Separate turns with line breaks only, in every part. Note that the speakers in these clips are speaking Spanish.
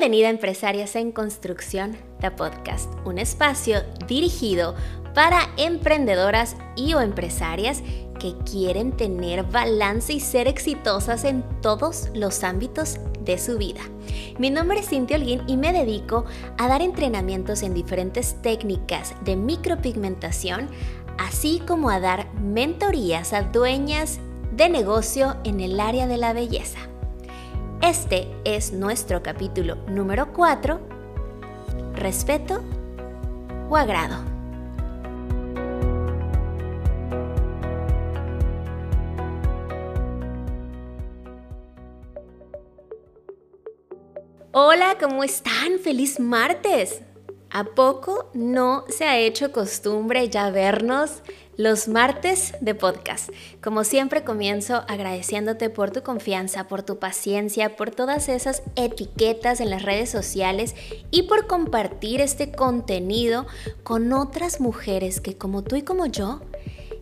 Bienvenida a Empresarias en Construcción, The Podcast, un espacio dirigido para emprendedoras y o empresarias que quieren tener balance y ser exitosas en todos los ámbitos de su vida. Mi nombre es Cintia Holguín y me dedico a dar entrenamientos en diferentes técnicas de micropigmentación, así como a dar mentorías a dueñas de negocio en el área de la belleza. Este es nuestro capítulo número 4, respeto o agrado. Hola, ¿cómo están? Feliz martes. ¿A poco no se ha hecho costumbre ya vernos los martes de podcast? Como siempre comienzo agradeciéndote por tu confianza, por tu paciencia, por todas esas etiquetas en las redes sociales y por compartir este contenido con otras mujeres que como tú y como yo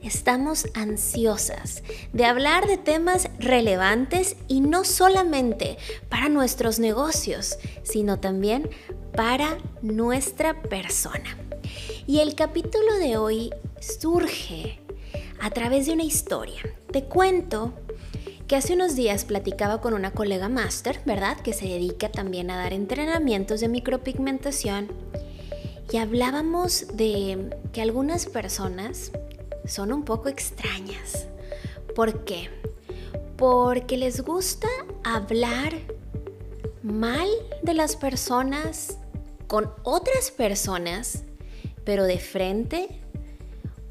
estamos ansiosas de hablar de temas relevantes y no solamente para nuestros negocios, sino también para nuestra persona. Y el capítulo de hoy surge a través de una historia. Te cuento que hace unos días platicaba con una colega máster, ¿verdad? Que se dedica también a dar entrenamientos de micropigmentación. Y hablábamos de que algunas personas son un poco extrañas. ¿Por qué? Porque les gusta hablar mal de las personas con otras personas, pero de frente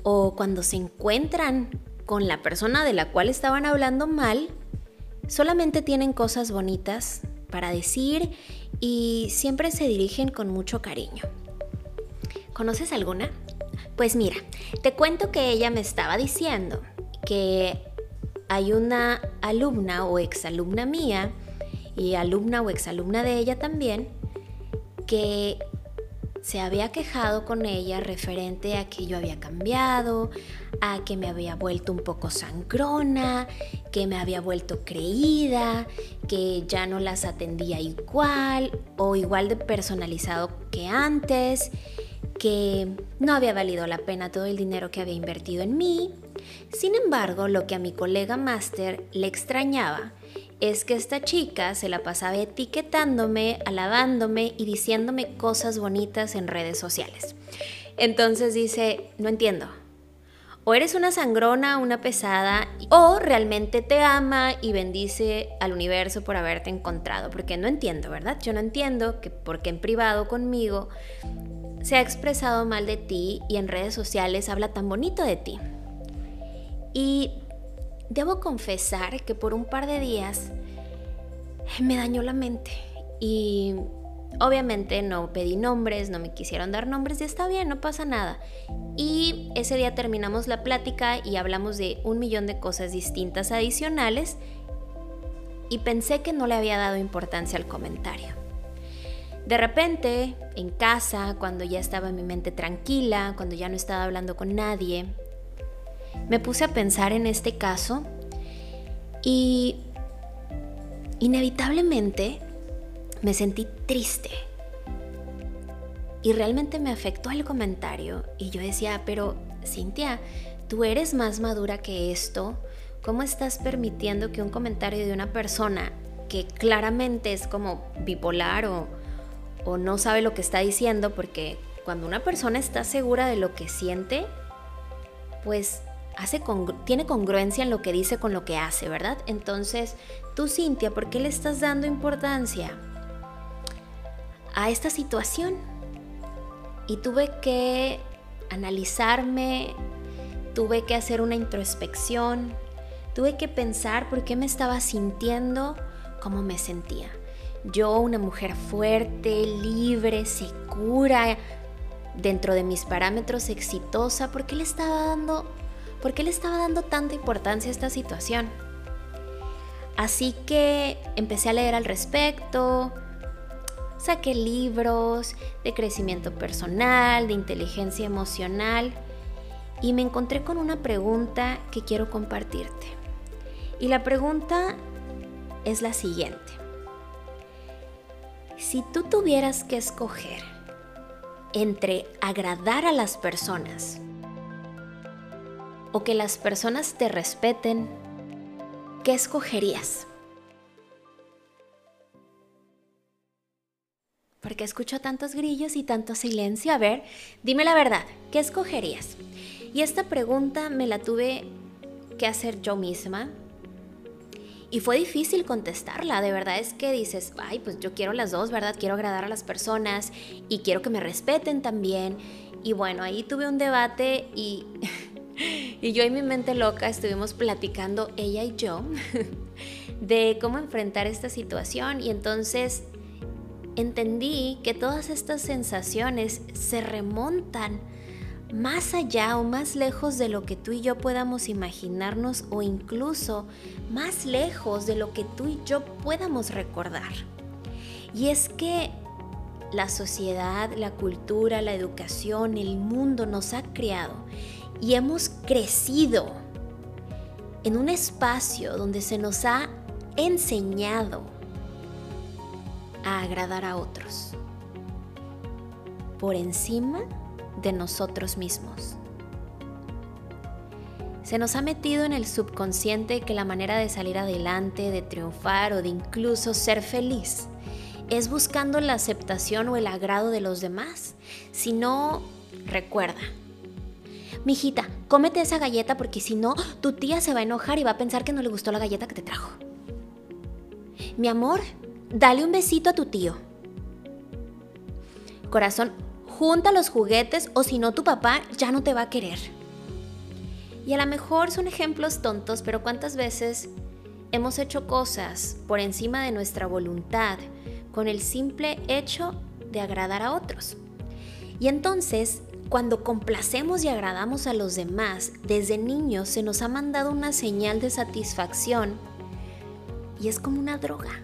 o cuando se encuentran con la persona de la cual estaban hablando mal, solamente tienen cosas bonitas para decir y siempre se dirigen con mucho cariño. ¿Conoces alguna? Pues mira, te cuento que ella me estaba diciendo que hay una alumna o exalumna mía y alumna o exalumna de ella también que se había quejado con ella referente a que yo había cambiado, a que me había vuelto un poco sangrona, que me había vuelto creída, que ya no las atendía igual o igual de personalizado que antes, que no había valido la pena todo el dinero que había invertido en mí. Sin embargo, lo que a mi colega máster le extrañaba es que esta chica se la pasaba etiquetándome, alabándome y diciéndome cosas bonitas en redes sociales. Entonces dice, no entiendo. O eres una sangrona, una pesada, o realmente te ama y bendice al universo por haberte encontrado. Porque no entiendo, ¿verdad? Yo no entiendo que porque en privado conmigo se ha expresado mal de ti y en redes sociales habla tan bonito de ti. Y Debo confesar que por un par de días me dañó la mente y obviamente no pedí nombres, no me quisieron dar nombres y está bien, no pasa nada. Y ese día terminamos la plática y hablamos de un millón de cosas distintas adicionales y pensé que no le había dado importancia al comentario. De repente, en casa, cuando ya estaba mi mente tranquila, cuando ya no estaba hablando con nadie, me puse a pensar en este caso y inevitablemente me sentí triste. Y realmente me afectó el comentario y yo decía, pero Cintia, tú eres más madura que esto. ¿Cómo estás permitiendo que un comentario de una persona que claramente es como bipolar o, o no sabe lo que está diciendo? Porque cuando una persona está segura de lo que siente, pues tiene congruencia en lo que dice con lo que hace, ¿verdad? Entonces, tú, Cintia, ¿por qué le estás dando importancia a esta situación? Y tuve que analizarme, tuve que hacer una introspección, tuve que pensar por qué me estaba sintiendo como me sentía. Yo, una mujer fuerte, libre, segura, dentro de mis parámetros exitosa, ¿por qué le estaba dando ¿Por qué le estaba dando tanta importancia a esta situación? Así que empecé a leer al respecto, saqué libros de crecimiento personal, de inteligencia emocional y me encontré con una pregunta que quiero compartirte. Y la pregunta es la siguiente. Si tú tuvieras que escoger entre agradar a las personas o que las personas te respeten, ¿qué escogerías? Porque escucho tantos grillos y tanto silencio. A ver, dime la verdad, ¿qué escogerías? Y esta pregunta me la tuve que hacer yo misma y fue difícil contestarla, de verdad es que dices, ay, pues yo quiero las dos, ¿verdad? Quiero agradar a las personas y quiero que me respeten también. Y bueno, ahí tuve un debate y, y yo y mi mente loca estuvimos platicando, ella y yo, de cómo enfrentar esta situación y entonces entendí que todas estas sensaciones se remontan más allá o más lejos de lo que tú y yo podamos imaginarnos o incluso más lejos de lo que tú y yo podamos recordar. Y es que la sociedad, la cultura, la educación, el mundo nos ha creado y hemos crecido en un espacio donde se nos ha enseñado a agradar a otros por encima de nosotros mismos. Se nos ha metido en el subconsciente que la manera de salir adelante, de triunfar o de incluso ser feliz es buscando la aceptación o el agrado de los demás. Si no, recuerda. Mijita, cómete esa galleta porque si no, tu tía se va a enojar y va a pensar que no le gustó la galleta que te trajo. Mi amor, dale un besito a tu tío. Corazón, junta los juguetes o si no tu papá ya no te va a querer. Y a lo mejor son ejemplos tontos, pero ¿cuántas veces hemos hecho cosas por encima de nuestra voluntad con el simple hecho de agradar a otros? Y entonces, cuando complacemos y agradamos a los demás, desde niños se nos ha mandado una señal de satisfacción y es como una droga.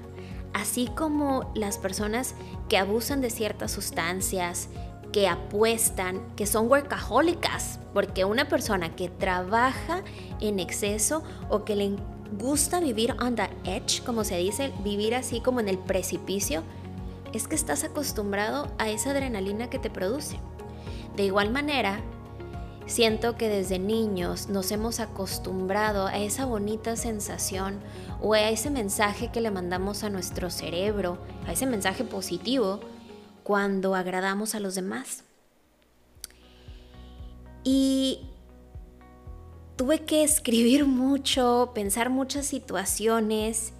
Así como las personas que abusan de ciertas sustancias, que apuestan, que son workahólicas, porque una persona que trabaja en exceso o que le gusta vivir on the edge, como se dice, vivir así como en el precipicio, es que estás acostumbrado a esa adrenalina que te produce. De igual manera, siento que desde niños nos hemos acostumbrado a esa bonita sensación o a ese mensaje que le mandamos a nuestro cerebro, a ese mensaje positivo cuando agradamos a los demás. Y tuve que escribir mucho, pensar muchas situaciones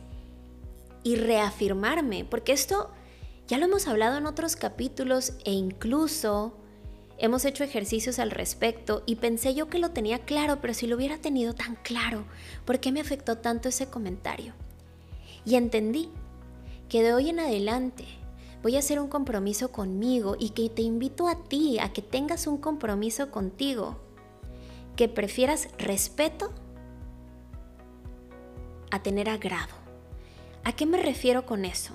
y reafirmarme, porque esto ya lo hemos hablado en otros capítulos e incluso hemos hecho ejercicios al respecto y pensé yo que lo tenía claro, pero si lo hubiera tenido tan claro, ¿por qué me afectó tanto ese comentario? Y entendí que de hoy en adelante voy a hacer un compromiso conmigo y que te invito a ti a que tengas un compromiso contigo, que prefieras respeto a tener agrado. ¿A qué me refiero con eso?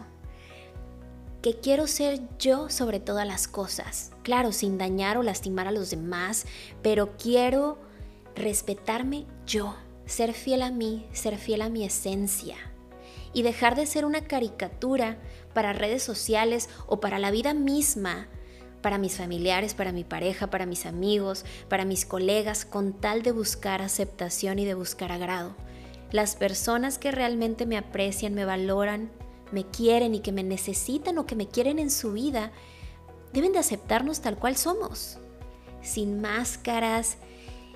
Que quiero ser yo sobre todas las cosas, claro, sin dañar o lastimar a los demás, pero quiero respetarme yo, ser fiel a mí, ser fiel a mi esencia y dejar de ser una caricatura para redes sociales o para la vida misma, para mis familiares, para mi pareja, para mis amigos, para mis colegas, con tal de buscar aceptación y de buscar agrado. Las personas que realmente me aprecian, me valoran, me quieren y que me necesitan o que me quieren en su vida, deben de aceptarnos tal cual somos, sin máscaras,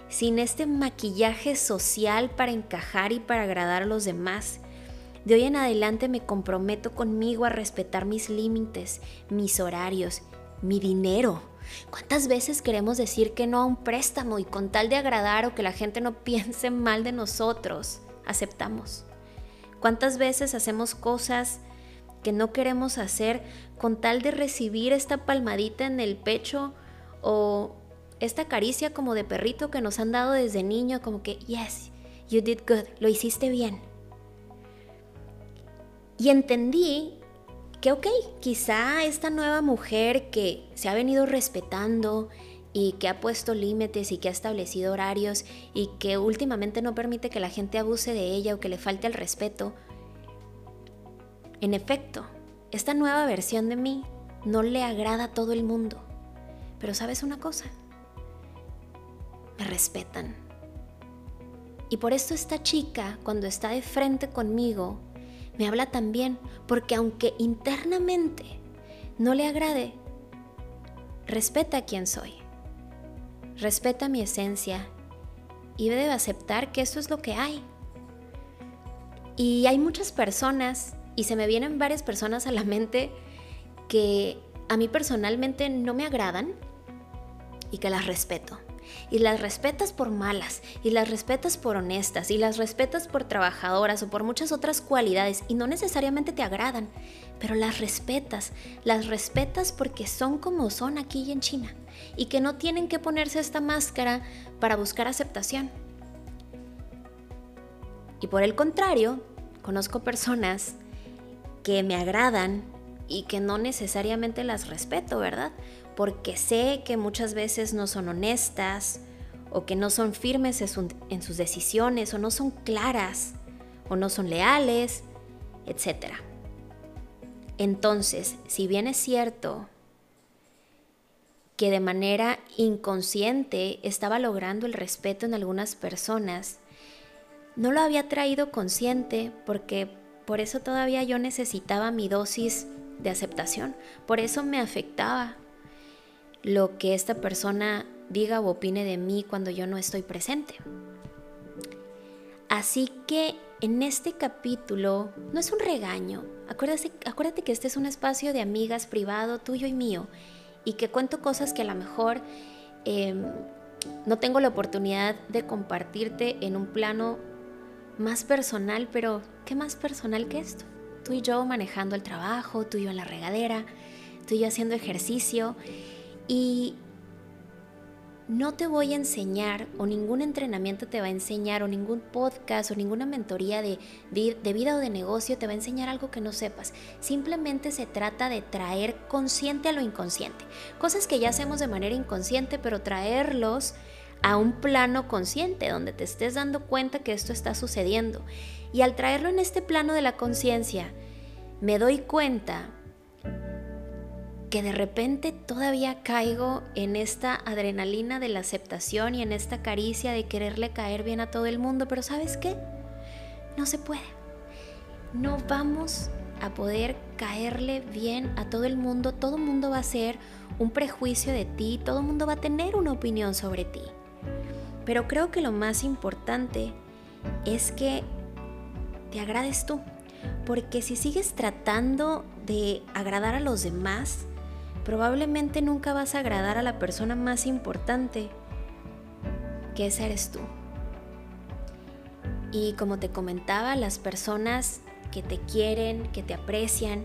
sin este maquillaje social para encajar y para agradar a los demás, de hoy en adelante me comprometo conmigo a respetar mis límites, mis horarios, mi dinero. ¿Cuántas veces queremos decir que no a un préstamo y con tal de agradar o que la gente no piense mal de nosotros, aceptamos? ¿Cuántas veces hacemos cosas que no queremos hacer con tal de recibir esta palmadita en el pecho o esta caricia como de perrito que nos han dado desde niño, como que, yes, you did good, lo hiciste bien? Y entendí que, ok, quizá esta nueva mujer que se ha venido respetando y que ha puesto límites y que ha establecido horarios y que últimamente no permite que la gente abuse de ella o que le falte el respeto, en efecto, esta nueva versión de mí no le agrada a todo el mundo. Pero sabes una cosa, me respetan. Y por esto esta chica, cuando está de frente conmigo, me habla también, porque aunque internamente no le agrade, respeta a quien soy, respeta mi esencia y debe aceptar que esto es lo que hay. Y hay muchas personas, y se me vienen varias personas a la mente, que a mí personalmente no me agradan y que las respeto y las respetas por malas, y las respetas por honestas, y las respetas por trabajadoras o por muchas otras cualidades, y no necesariamente te agradan, pero las respetas, las respetas porque son como son aquí y en China, y que no tienen que ponerse esta máscara para buscar aceptación. Y por el contrario, conozco personas que me agradan y que no necesariamente las respeto, ¿verdad? porque sé que muchas veces no son honestas o que no son firmes en, sus decisiones o no son claras o no son leales, etc. Entonces, si bien es cierto que de manera inconsciente estaba logrando el respeto en algunas personas, no lo había traído consciente porque por eso todavía yo necesitaba mi dosis de aceptación, por eso me afectaba lo que esta persona diga o opine de mí cuando yo no estoy presente. Así que en este capítulo no es un regaño. Acuérdate, que este es un espacio de amigas privado, tuyo y mío, y que cuento cosas que a lo mejor em, no tengo la oportunidad de compartirte en un plano más personal, pero ¿qué más personal que esto? Tú y yo manejando el trabajo, tú y yo en la regadera, tú y yo haciendo ejercicio y no te voy a enseñar o ningún entrenamiento te va a enseñar o ningún podcast o ninguna mentoría de, de, vida o de negocio te va a enseñar algo que no sepas. Simplemente se trata de traer consciente a lo inconsciente. Cosas que ya hacemos de manera inconsciente, pero traerlos a un plano consciente donde te estés dando cuenta que esto está sucediendo. Y al traerlo en este plano de la conciencia, me doy cuenta que de repente todavía caigo en esta adrenalina de la aceptación y en esta caricia de quererle caer bien a todo el mundo, pero ¿sabes qué? No se puede. No vamos a poder caerle bien a todo el mundo, todo el mundo va a ser un prejuicio de ti, todo el mundo va a tener una opinión sobre ti. Pero creo que lo más importante es que te agrades tú, porque si sigues tratando de agradar a los demás, probablemente nunca vas a agradar a la persona más importante, que eres tú. Y como te comentaba, las personas que te quieren, que te aprecian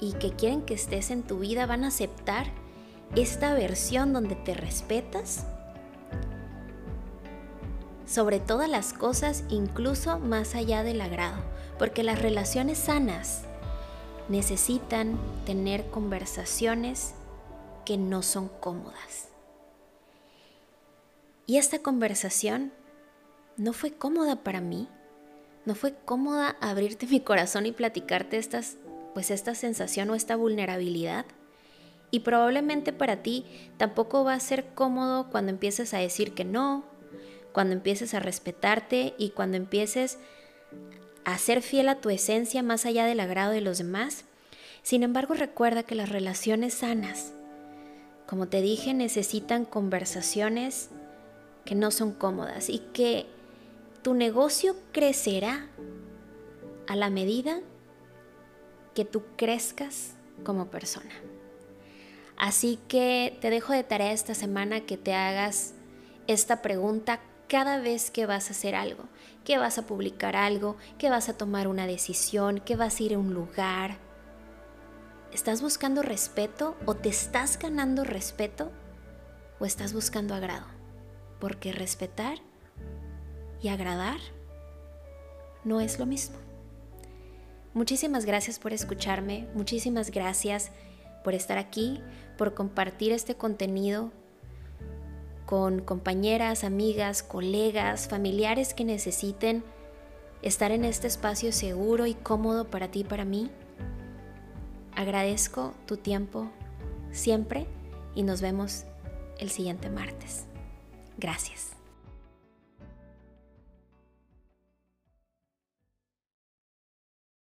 y que quieren que estés en tu vida van a aceptar esta versión donde te respetas sobre todas las cosas, incluso más allá del agrado, porque las relaciones sanas necesitan tener conversaciones que no son cómodas. Y esta conversación no fue cómoda para mí, no fue cómoda abrirte mi corazón y platicarte estas, pues esta sensación o esta vulnerabilidad. Y probablemente para ti tampoco va a ser cómodo cuando empieces a decir que no, cuando empieces a respetarte y cuando empieces a ser fiel a tu esencia más allá del agrado de los demás. Sin embargo, recuerda que las relaciones sanas, como te dije, necesitan conversaciones que no son cómodas y que tu negocio crecerá a la medida que tú crezcas como persona. Así que te dejo de tarea esta semana que te hagas esta pregunta cada vez que vas a hacer algo, que vas a publicar algo, que vas a tomar una decisión, que vas a ir a un lugar. ¿Estás buscando respeto o te estás ganando respeto o estás buscando agrado? Porque respetar y agradar no es lo mismo. Muchísimas gracias por escucharme, muchísimas gracias por estar aquí, por compartir este contenido con compañeras, amigas, colegas, familiares que necesiten estar en este espacio seguro y cómodo para ti y para mí. Agradezco tu tiempo siempre y nos vemos el siguiente martes. Gracias.